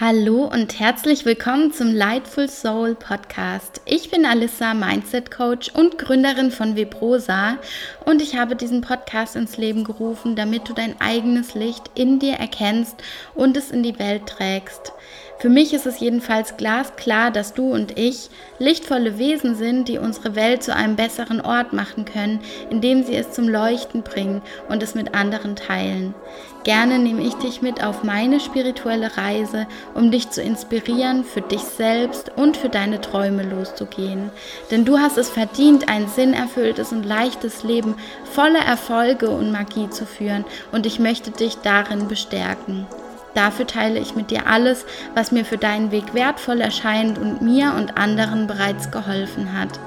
Hallo und herzlich willkommen zum Lightful Soul Podcast. Ich bin Alissa, Mindset Coach und Gründerin von Vibrosa und ich habe diesen Podcast ins Leben gerufen, damit du dein eigenes Licht in dir erkennst und es in die Welt trägst. Für mich ist es jedenfalls glasklar, dass du und ich lichtvolle Wesen sind, die unsere Welt zu einem besseren Ort machen können, indem sie es zum Leuchten bringen und es mit anderen teilen. Gerne nehme ich dich mit auf meine spirituelle Reise, um dich zu inspirieren, für dich selbst und für deine Träume loszugehen. Denn du hast es verdient, ein sinnerfülltes und leichtes Leben voller Erfolge und Magie zu führen und ich möchte dich darin bestärken. Dafür teile ich mit dir alles, was mir für deinen Weg wertvoll erscheint und mir und anderen bereits geholfen hat.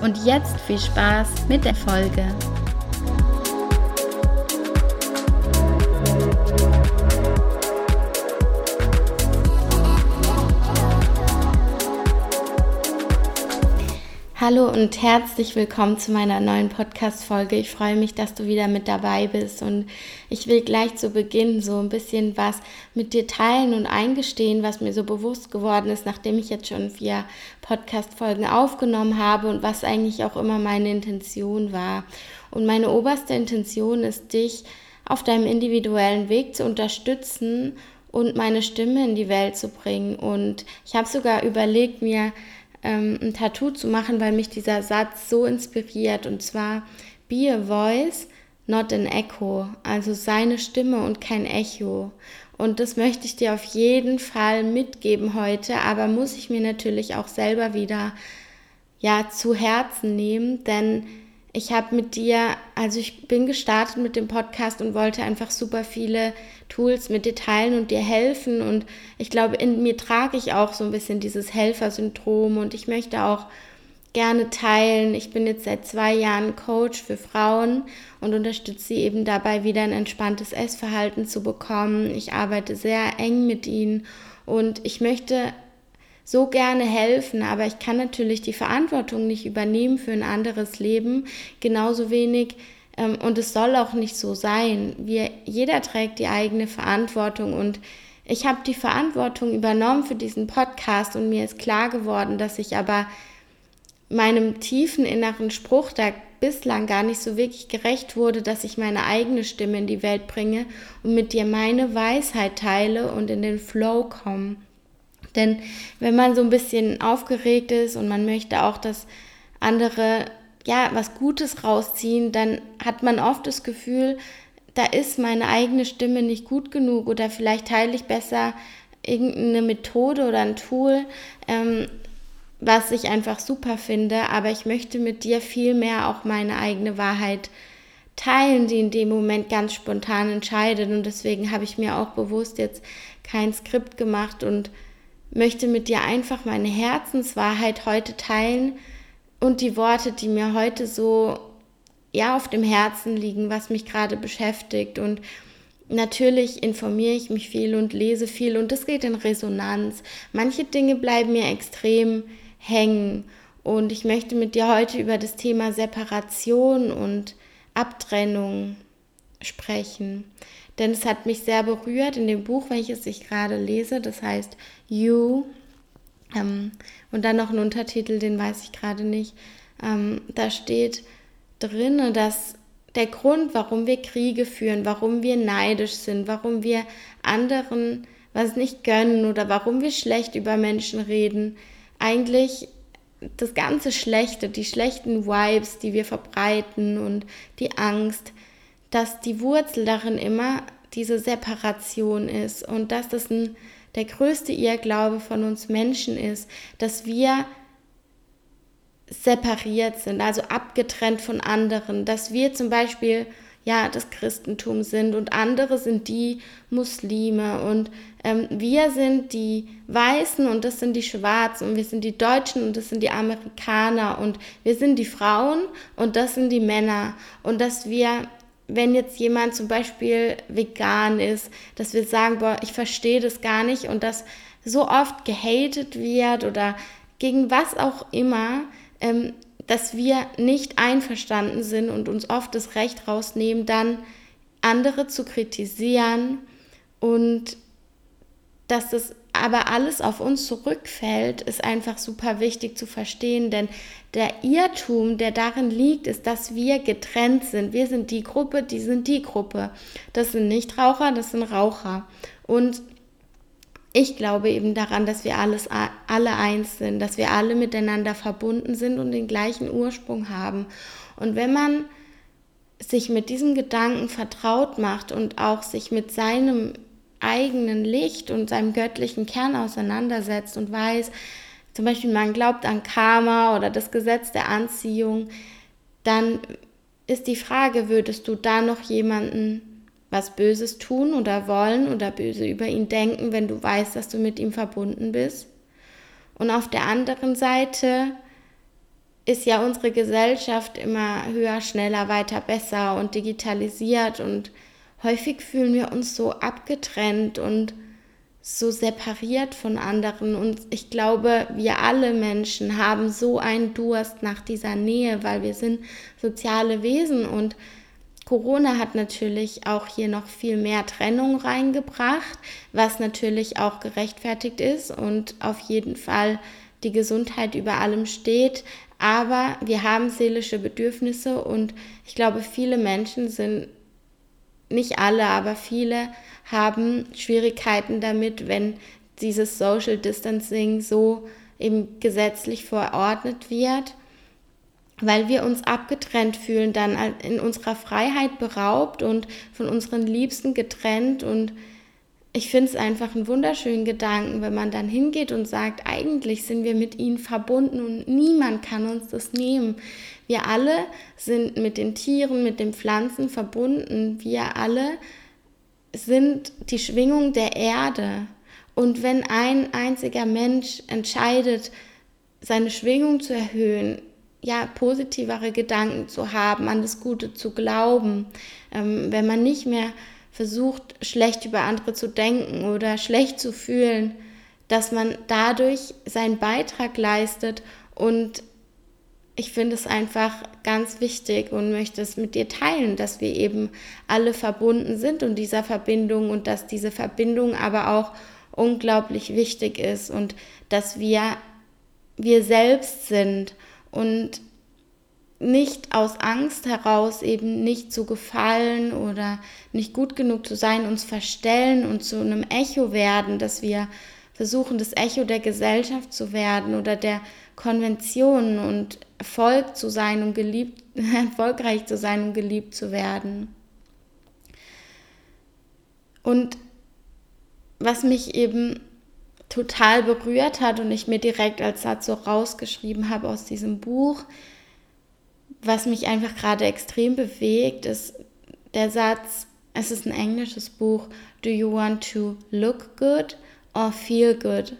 Und jetzt viel Spaß mit der Folge. Hallo und herzlich willkommen zu meiner neuen Podcast-Folge. Ich freue mich, dass du wieder mit dabei bist und ich will gleich zu Beginn so ein bisschen was mit dir teilen und eingestehen, was mir so bewusst geworden ist, nachdem ich jetzt schon vier Podcast-Folgen aufgenommen habe und was eigentlich auch immer meine Intention war. Und meine oberste Intention ist, dich auf deinem individuellen Weg zu unterstützen und meine Stimme in die Welt zu bringen. Und ich habe sogar überlegt, mir ähm, ein Tattoo zu machen, weil mich dieser Satz so inspiriert. Und zwar, be a voice, not an echo. Also seine Stimme und kein Echo. Und das möchte ich dir auf jeden Fall mitgeben heute, aber muss ich mir natürlich auch selber wieder ja zu Herzen nehmen, denn ich habe mit dir, also ich bin gestartet mit dem Podcast und wollte einfach super viele Tools mit dir teilen und dir helfen. Und ich glaube, in mir trage ich auch so ein bisschen dieses Helfersyndrom und ich möchte auch gerne teilen. Ich bin jetzt seit zwei Jahren Coach für Frauen und unterstütze sie eben dabei, wieder ein entspanntes Essverhalten zu bekommen. Ich arbeite sehr eng mit ihnen und ich möchte so gerne helfen, aber ich kann natürlich die Verantwortung nicht übernehmen für ein anderes Leben, genauso wenig ähm, und es soll auch nicht so sein. Wir, jeder trägt die eigene Verantwortung und ich habe die Verantwortung übernommen für diesen Podcast und mir ist klar geworden, dass ich aber meinem tiefen inneren Spruch da bislang gar nicht so wirklich gerecht wurde, dass ich meine eigene Stimme in die Welt bringe und mit dir meine Weisheit teile und in den Flow komme. Denn wenn man so ein bisschen aufgeregt ist und man möchte auch, dass andere ja was Gutes rausziehen, dann hat man oft das Gefühl, da ist meine eigene Stimme nicht gut genug oder vielleicht teile ich besser irgendeine Methode oder ein Tool, ähm, was ich einfach super finde, aber ich möchte mit dir viel mehr auch meine eigene Wahrheit teilen, die in dem Moment ganz spontan entscheidet. Und deswegen habe ich mir auch bewusst jetzt kein Skript gemacht und möchte mit dir einfach meine Herzenswahrheit heute teilen und die Worte, die mir heute so ja auf dem Herzen liegen, was mich gerade beschäftigt. Und Natürlich informiere ich mich viel und lese viel und das geht in Resonanz. Manche Dinge bleiben mir extrem hängen. Und ich möchte mit dir heute über das Thema Separation und Abtrennung sprechen denn es hat mich sehr berührt in dem Buch, welches ich gerade lese. Das heißt You. Ähm, und dann noch ein Untertitel, den weiß ich gerade nicht. Ähm, da steht drin, dass der Grund, warum wir Kriege führen, warum wir neidisch sind, warum wir anderen was nicht gönnen oder warum wir schlecht über Menschen reden, eigentlich das ganze Schlechte, die schlechten Vibes, die wir verbreiten und die Angst, dass die Wurzel darin immer diese Separation ist und dass das ein, der größte Irrglaube von uns Menschen ist, dass wir separiert sind, also abgetrennt von anderen, dass wir zum Beispiel ja das Christentum sind und andere sind die Muslime und ähm, wir sind die Weißen und das sind die Schwarzen und wir sind die Deutschen und das sind die Amerikaner und wir sind die Frauen und das sind die Männer und dass wir wenn jetzt jemand zum Beispiel vegan ist, dass wir sagen, boah, ich verstehe das gar nicht und dass so oft gehatet wird oder gegen was auch immer, ähm, dass wir nicht einverstanden sind und uns oft das Recht rausnehmen, dann andere zu kritisieren und dass das aber alles auf uns zurückfällt, ist einfach super wichtig zu verstehen, denn der Irrtum, der darin liegt, ist, dass wir getrennt sind. Wir sind die Gruppe, die sind die Gruppe. Das sind Nichtraucher, das sind Raucher. Und ich glaube eben daran, dass wir alles, alle eins sind, dass wir alle miteinander verbunden sind und den gleichen Ursprung haben. Und wenn man sich mit diesem Gedanken vertraut macht und auch sich mit seinem eigenen Licht und seinem göttlichen Kern auseinandersetzt und weiß, zum Beispiel man glaubt an Karma oder das Gesetz der Anziehung, dann ist die Frage, würdest du da noch jemanden was Böses tun oder wollen oder böse über ihn denken, wenn du weißt, dass du mit ihm verbunden bist? Und auf der anderen Seite ist ja unsere Gesellschaft immer höher, schneller, weiter, besser und digitalisiert und häufig fühlen wir uns so abgetrennt und so separiert von anderen. Und ich glaube, wir alle Menschen haben so einen Durst nach dieser Nähe, weil wir sind soziale Wesen und Corona hat natürlich auch hier noch viel mehr Trennung reingebracht, was natürlich auch gerechtfertigt ist und auf jeden Fall die Gesundheit über allem steht. Aber wir haben seelische Bedürfnisse und ich glaube, viele Menschen sind, nicht alle, aber viele haben Schwierigkeiten damit, wenn dieses Social Distancing so eben gesetzlich verordnet wird weil wir uns abgetrennt fühlen, dann in unserer Freiheit beraubt und von unseren Liebsten getrennt. Und ich finde es einfach einen wunderschönen Gedanken, wenn man dann hingeht und sagt, eigentlich sind wir mit ihnen verbunden und niemand kann uns das nehmen. Wir alle sind mit den Tieren, mit den Pflanzen verbunden. Wir alle sind die Schwingung der Erde. Und wenn ein einziger Mensch entscheidet, seine Schwingung zu erhöhen, ja, positivere Gedanken zu haben, an das Gute zu glauben, ähm, wenn man nicht mehr versucht, schlecht über andere zu denken oder schlecht zu fühlen, dass man dadurch seinen Beitrag leistet. Und ich finde es einfach ganz wichtig und möchte es mit dir teilen, dass wir eben alle verbunden sind und dieser Verbindung und dass diese Verbindung aber auch unglaublich wichtig ist und dass wir wir selbst sind. Und nicht aus Angst heraus eben nicht zu gefallen oder nicht gut genug zu sein, uns verstellen und zu einem Echo werden, dass wir versuchen, das Echo der Gesellschaft zu werden oder der Konventionen und Erfolg zu sein und geliebt, erfolgreich zu sein und geliebt zu werden. Und was mich eben total berührt hat und ich mir direkt als Satz so rausgeschrieben habe aus diesem Buch, was mich einfach gerade extrem bewegt, ist der Satz, es ist ein englisches Buch, Do you want to look good or feel good?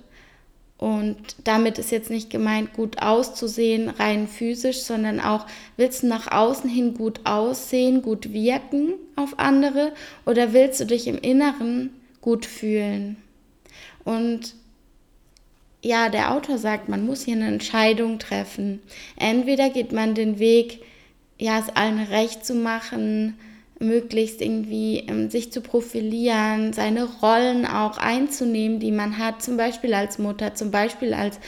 Und damit ist jetzt nicht gemeint, gut auszusehen, rein physisch, sondern auch, willst du nach außen hin gut aussehen, gut wirken auf andere oder willst du dich im Inneren gut fühlen? Und ja, der Autor sagt, man muss hier eine Entscheidung treffen. Entweder geht man den Weg, ja, es allen recht zu machen, möglichst irgendwie ähm, sich zu profilieren, seine Rollen auch einzunehmen, die man hat, zum Beispiel als Mutter, zum Beispiel als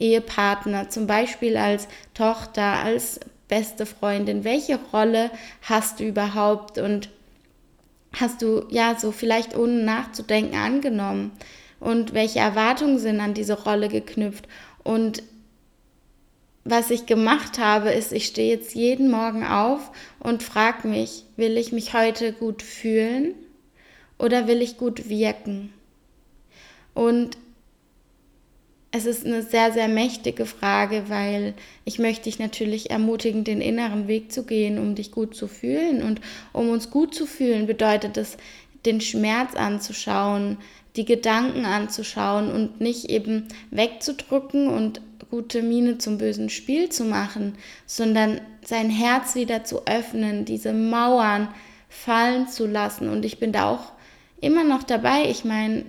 Ehepartner, zum Beispiel als Tochter, als beste Freundin. Welche Rolle hast du überhaupt und hast du ja so vielleicht ohne nachzudenken angenommen? Und welche Erwartungen sind an diese Rolle geknüpft. Und was ich gemacht habe, ist, ich stehe jetzt jeden Morgen auf und frage mich, will ich mich heute gut fühlen oder will ich gut wirken? Und es ist eine sehr, sehr mächtige Frage, weil ich möchte dich natürlich ermutigen, den inneren Weg zu gehen, um dich gut zu fühlen. Und um uns gut zu fühlen, bedeutet es, den Schmerz anzuschauen, die Gedanken anzuschauen und nicht eben wegzudrücken und gute Miene zum bösen Spiel zu machen, sondern sein Herz wieder zu öffnen, diese Mauern fallen zu lassen. Und ich bin da auch immer noch dabei. Ich meine,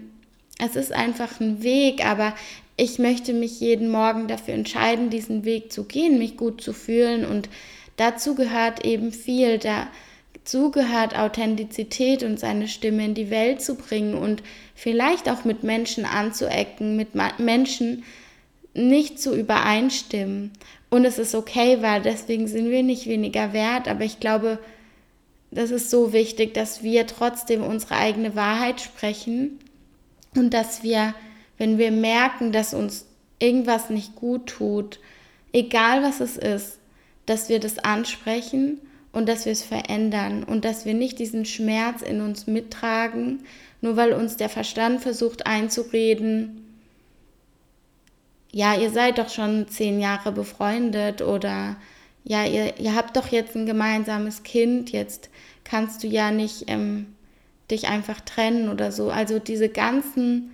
es ist einfach ein Weg, aber ich möchte mich jeden Morgen dafür entscheiden, diesen Weg zu gehen, mich gut zu fühlen. Und dazu gehört eben viel. Da zugehört, Authentizität und seine Stimme in die Welt zu bringen und vielleicht auch mit Menschen anzuecken, mit Menschen nicht zu übereinstimmen. Und es ist okay, weil deswegen sind wir nicht weniger wert, aber ich glaube, das ist so wichtig, dass wir trotzdem unsere eigene Wahrheit sprechen und dass wir, wenn wir merken, dass uns irgendwas nicht gut tut, egal was es ist, dass wir das ansprechen und dass wir es verändern und dass wir nicht diesen Schmerz in uns mittragen, nur weil uns der Verstand versucht einzureden, ja, ihr seid doch schon zehn Jahre befreundet oder ja, ihr, ihr habt doch jetzt ein gemeinsames Kind, jetzt kannst du ja nicht ähm, dich einfach trennen oder so. Also diese ganzen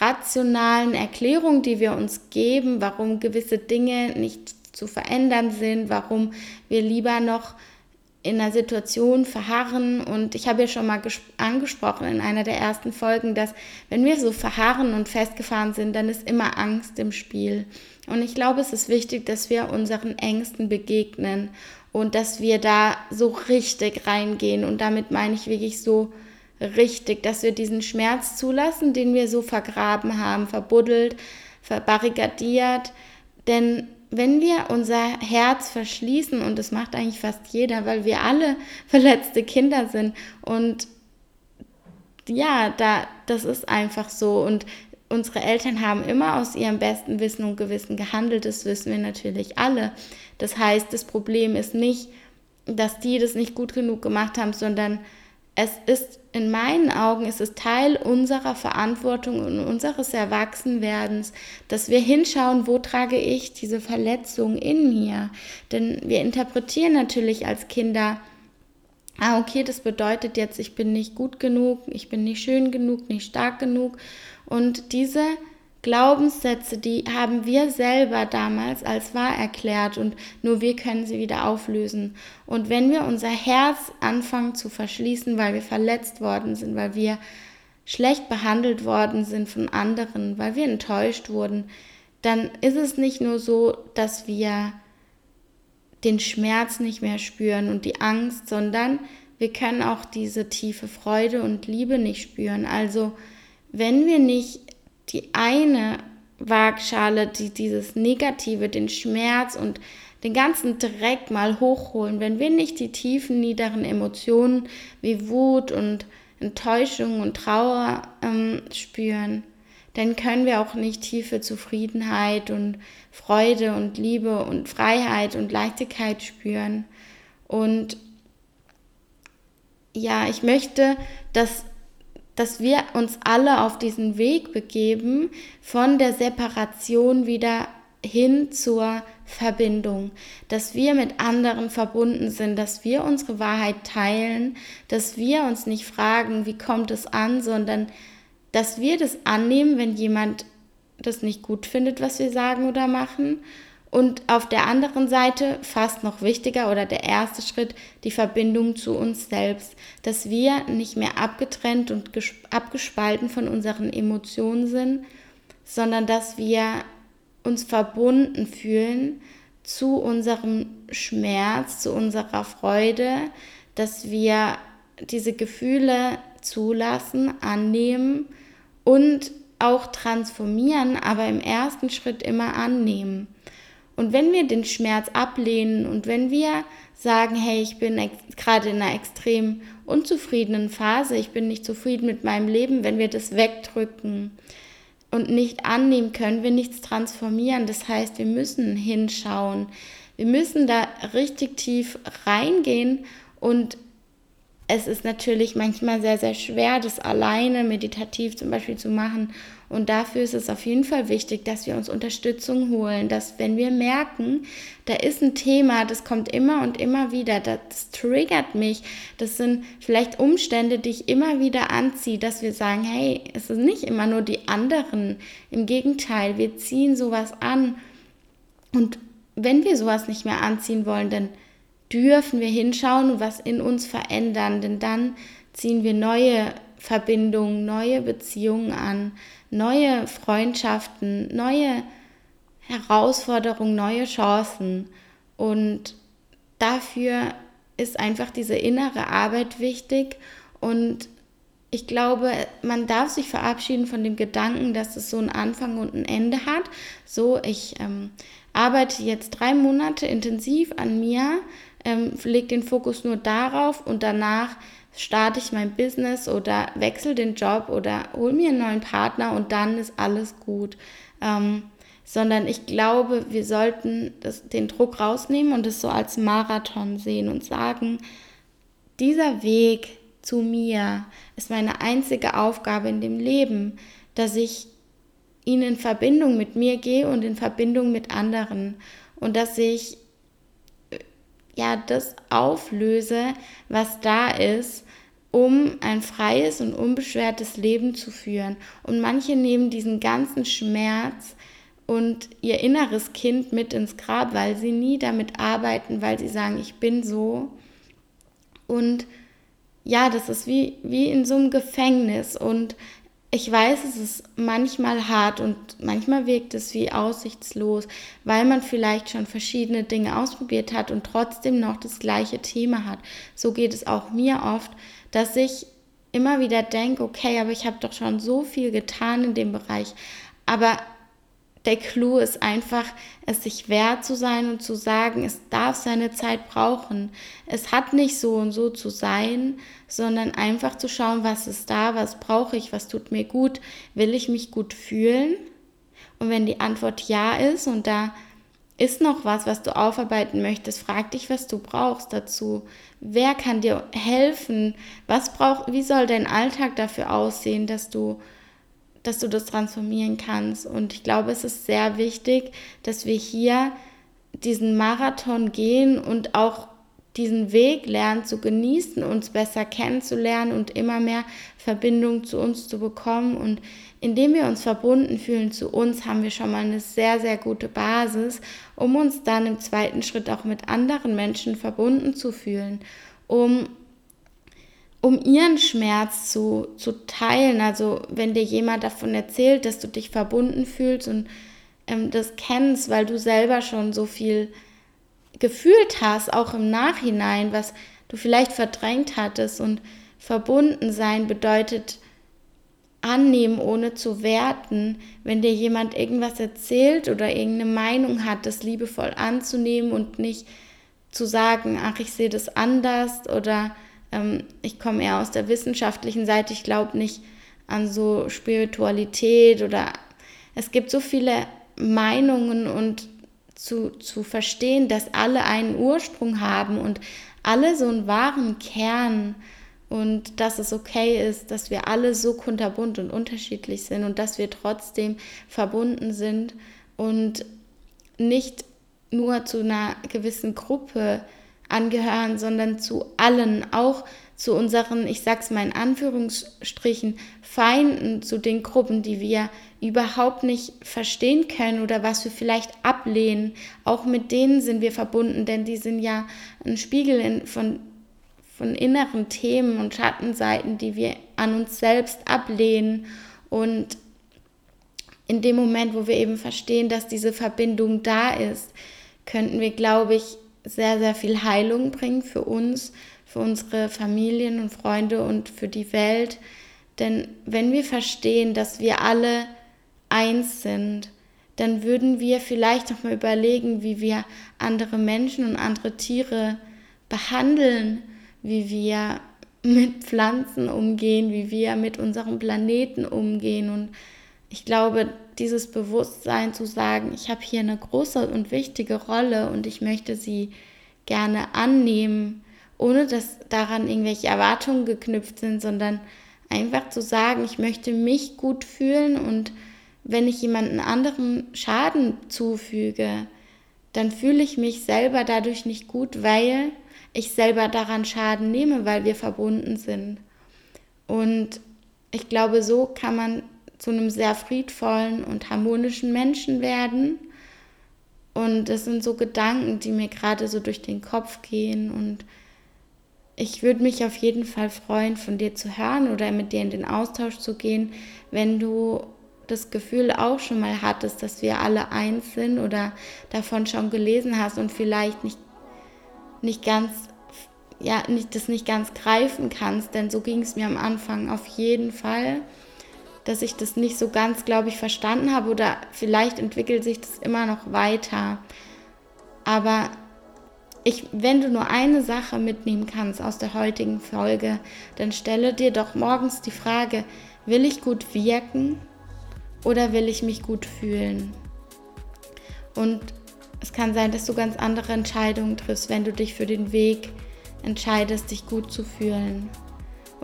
rationalen Erklärungen, die wir uns geben, warum gewisse Dinge nicht zu verändern sind, warum wir lieber noch in einer Situation verharren. Und ich habe ja schon mal angesprochen in einer der ersten Folgen, dass wenn wir so verharren und festgefahren sind, dann ist immer Angst im Spiel. Und ich glaube, es ist wichtig, dass wir unseren Ängsten begegnen und dass wir da so richtig reingehen. Und damit meine ich wirklich so richtig, dass wir diesen Schmerz zulassen, den wir so vergraben haben, verbuddelt, verbarrikadiert. Denn wenn wir unser Herz verschließen, und das macht eigentlich fast jeder, weil wir alle verletzte Kinder sind und ja, da, das ist einfach so. Und unsere Eltern haben immer aus ihrem besten Wissen und Gewissen gehandelt, das wissen wir natürlich alle. Das heißt, das Problem ist nicht, dass die das nicht gut genug gemacht haben, sondern es ist in meinen Augen ist es Teil unserer Verantwortung und unseres Erwachsenwerdens, dass wir hinschauen, wo trage ich diese Verletzung in mir. Denn wir interpretieren natürlich als Kinder, ah, okay, das bedeutet jetzt, ich bin nicht gut genug, ich bin nicht schön genug, nicht stark genug. Und diese Glaubenssätze, die haben wir selber damals als wahr erklärt und nur wir können sie wieder auflösen. Und wenn wir unser Herz anfangen zu verschließen, weil wir verletzt worden sind, weil wir schlecht behandelt worden sind von anderen, weil wir enttäuscht wurden, dann ist es nicht nur so, dass wir den Schmerz nicht mehr spüren und die Angst, sondern wir können auch diese tiefe Freude und Liebe nicht spüren. Also wenn wir nicht die eine Waagschale, die dieses Negative, den Schmerz und den ganzen Dreck mal hochholen, wenn wir nicht die tiefen, niederen Emotionen wie Wut und Enttäuschung und Trauer ähm, spüren, dann können wir auch nicht tiefe Zufriedenheit und Freude und Liebe und Freiheit und Leichtigkeit spüren. Und ja, ich möchte, dass dass wir uns alle auf diesen Weg begeben, von der Separation wieder hin zur Verbindung, dass wir mit anderen verbunden sind, dass wir unsere Wahrheit teilen, dass wir uns nicht fragen, wie kommt es an, sondern dass wir das annehmen, wenn jemand das nicht gut findet, was wir sagen oder machen und auf der anderen Seite, fast noch wichtiger oder der erste Schritt, die Verbindung zu uns selbst, dass wir nicht mehr abgetrennt und abgespalten von unseren Emotionen sind, sondern dass wir uns verbunden fühlen zu unserem Schmerz, zu unserer Freude, dass wir diese Gefühle zulassen, annehmen und auch transformieren, aber im ersten Schritt immer annehmen. Und wenn wir den Schmerz ablehnen und wenn wir sagen, hey, ich bin gerade in einer extrem unzufriedenen Phase, ich bin nicht zufrieden mit meinem Leben, wenn wir das wegdrücken und nicht annehmen, können wir nichts transformieren. Das heißt, wir müssen hinschauen. Wir müssen da richtig tief reingehen und es ist natürlich manchmal sehr, sehr schwer, das alleine meditativ zum Beispiel zu machen. Und dafür ist es auf jeden Fall wichtig, dass wir uns Unterstützung holen, dass wenn wir merken, da ist ein Thema, das kommt immer und immer wieder, das triggert mich, das sind vielleicht Umstände, die ich immer wieder anziehe, dass wir sagen, hey, es sind nicht immer nur die anderen, im Gegenteil, wir ziehen sowas an. Und wenn wir sowas nicht mehr anziehen wollen, dann dürfen wir hinschauen und was in uns verändern, denn dann ziehen wir neue Verbindungen, neue Beziehungen an, neue Freundschaften, neue Herausforderungen, neue Chancen. Und dafür ist einfach diese innere Arbeit wichtig und ich glaube, man darf sich verabschieden von dem Gedanken, dass es so einen Anfang und ein Ende hat. So, ich ähm, arbeite jetzt drei Monate intensiv an mir, ähm, lege den Fokus nur darauf und danach starte ich mein Business oder wechsle den Job oder hole mir einen neuen Partner und dann ist alles gut. Ähm, sondern ich glaube, wir sollten das, den Druck rausnehmen und es so als Marathon sehen und sagen, dieser Weg zu mir ist meine einzige Aufgabe in dem Leben, dass ich ihn in Verbindung mit mir gehe und in Verbindung mit anderen und dass ich ja das auflöse, was da ist, um ein freies und unbeschwertes Leben zu führen. Und manche nehmen diesen ganzen Schmerz und ihr inneres Kind mit ins Grab, weil sie nie damit arbeiten, weil sie sagen, ich bin so. Und ja, das ist wie, wie in so einem Gefängnis. Und ich weiß, es ist manchmal hart und manchmal wirkt es wie aussichtslos, weil man vielleicht schon verschiedene Dinge ausprobiert hat und trotzdem noch das gleiche Thema hat. So geht es auch mir oft, dass ich immer wieder denke, okay, aber ich habe doch schon so viel getan in dem Bereich. Aber der Clou ist einfach, es sich wert zu sein und zu sagen, es darf seine Zeit brauchen. Es hat nicht so und so zu sein, sondern einfach zu schauen, was ist da, was brauche ich, was tut mir gut, will ich mich gut fühlen? Und wenn die Antwort ja ist und da ist noch was, was du aufarbeiten möchtest, frag dich, was du brauchst dazu. Wer kann dir helfen? Was braucht, wie soll dein Alltag dafür aussehen, dass du dass du das transformieren kannst. Und ich glaube, es ist sehr wichtig, dass wir hier diesen Marathon gehen und auch diesen Weg lernen zu genießen, uns besser kennenzulernen und immer mehr Verbindung zu uns zu bekommen. Und indem wir uns verbunden fühlen zu uns, haben wir schon mal eine sehr, sehr gute Basis, um uns dann im zweiten Schritt auch mit anderen Menschen verbunden zu fühlen, um um ihren Schmerz zu, zu teilen. Also wenn dir jemand davon erzählt, dass du dich verbunden fühlst und ähm, das kennst, weil du selber schon so viel gefühlt hast, auch im Nachhinein, was du vielleicht verdrängt hattest. Und verbunden sein bedeutet annehmen, ohne zu werten. Wenn dir jemand irgendwas erzählt oder irgendeine Meinung hat, das liebevoll anzunehmen und nicht zu sagen, ach, ich sehe das anders oder ähm, ich komme eher aus der wissenschaftlichen Seite. Ich glaube nicht an so Spiritualität oder es gibt so viele Meinungen und zu, zu verstehen, dass alle einen Ursprung haben und alle so einen wahren Kern und dass es okay ist, dass wir alle so kunterbunt und unterschiedlich sind und dass wir trotzdem verbunden sind und nicht nur zu einer gewissen Gruppe angehören, sondern zu allen, auch zu unseren, ich sag's mal in Anführungsstrichen, Feinden, zu den Gruppen, die wir überhaupt nicht verstehen können oder was wir vielleicht ablehnen. Auch mit denen sind wir verbunden, denn die sind ja ein Spiegel in, von, von inneren Themen und Schattenseiten, die wir an uns selbst ablehnen. Und in dem Moment, wo wir eben verstehen, dass diese Verbindung da ist, könnten wir, glaube ich, sehr, sehr viel Heilung bringen für uns, für unsere Familien und Freunde und für die Welt. Denn wenn wir verstehen, dass wir alle eins sind, dann würden wir vielleicht noch mal überlegen, wie wir andere Menschen und andere Tiere behandeln, wie wir mit Pflanzen umgehen, wie wir mit unserem Planeten umgehen. Und ich glaube, dieses Bewusstsein zu sagen, ich habe hier eine große und wichtige Rolle und ich möchte sie gerne annehmen, ohne dass daran irgendwelche Erwartungen geknüpft sind, sondern einfach zu sagen, ich möchte mich gut fühlen und wenn ich jemanden anderen Schaden zufüge, dann fühle ich mich selber dadurch nicht gut, weil ich selber daran Schaden nehme, weil wir verbunden sind. Und ich glaube, so kann man zu einem sehr friedvollen und harmonischen Menschen werden. Und das sind so Gedanken, die mir gerade so durch den Kopf gehen. Und ich würde mich auf jeden Fall freuen, von dir zu hören oder mit dir in den Austausch zu gehen, wenn du das Gefühl auch schon mal hattest, dass wir alle eins sind oder davon schon gelesen hast und vielleicht nicht, nicht ganz ja, nicht, das nicht ganz greifen kannst, denn so ging es mir am Anfang auf jeden Fall, dass ich das nicht so ganz, glaube ich, verstanden habe oder vielleicht entwickelt sich das immer noch weiter. Aber ich, wenn du nur eine Sache mitnehmen kannst aus der heutigen Folge, dann stelle dir doch morgens die Frage, will ich gut wirken oder will ich mich gut fühlen? Und es kann sein, dass du ganz andere Entscheidungen triffst, wenn du dich für den Weg entscheidest, dich gut zu fühlen.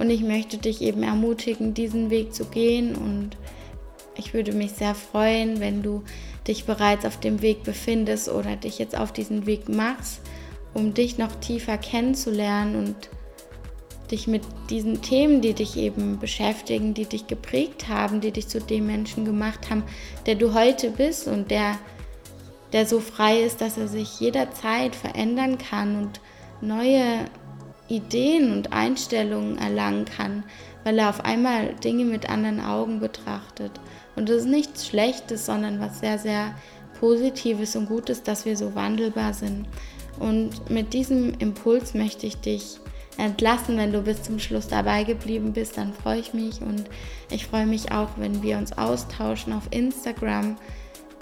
Und ich möchte dich eben ermutigen, diesen Weg zu gehen. Und ich würde mich sehr freuen, wenn du dich bereits auf dem Weg befindest oder dich jetzt auf diesen Weg machst, um dich noch tiefer kennenzulernen und dich mit diesen Themen, die dich eben beschäftigen, die dich geprägt haben, die dich zu dem Menschen gemacht haben, der du heute bist und der der so frei ist, dass er sich jederzeit verändern kann und neue Ideen und Einstellungen erlangen kann, weil er auf einmal Dinge mit anderen Augen betrachtet. Und das ist nichts Schlechtes, sondern was sehr, sehr Positives und Gutes, dass wir so wandelbar sind. Und mit diesem Impuls möchte ich dich entlassen. Wenn du bis zum Schluss dabei geblieben bist, dann freue ich mich und ich freue mich auch, wenn wir uns austauschen auf Instagram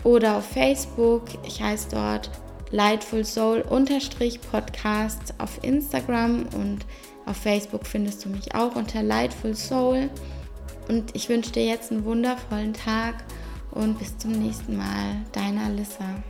oder auf Facebook. Ich heiße dort Lightful Soul Podcast auf Instagram und auf Facebook findest du mich auch unter Lightful Soul. Und ich wünsche dir jetzt einen wundervollen Tag und bis zum nächsten Mal. Deine Alissa.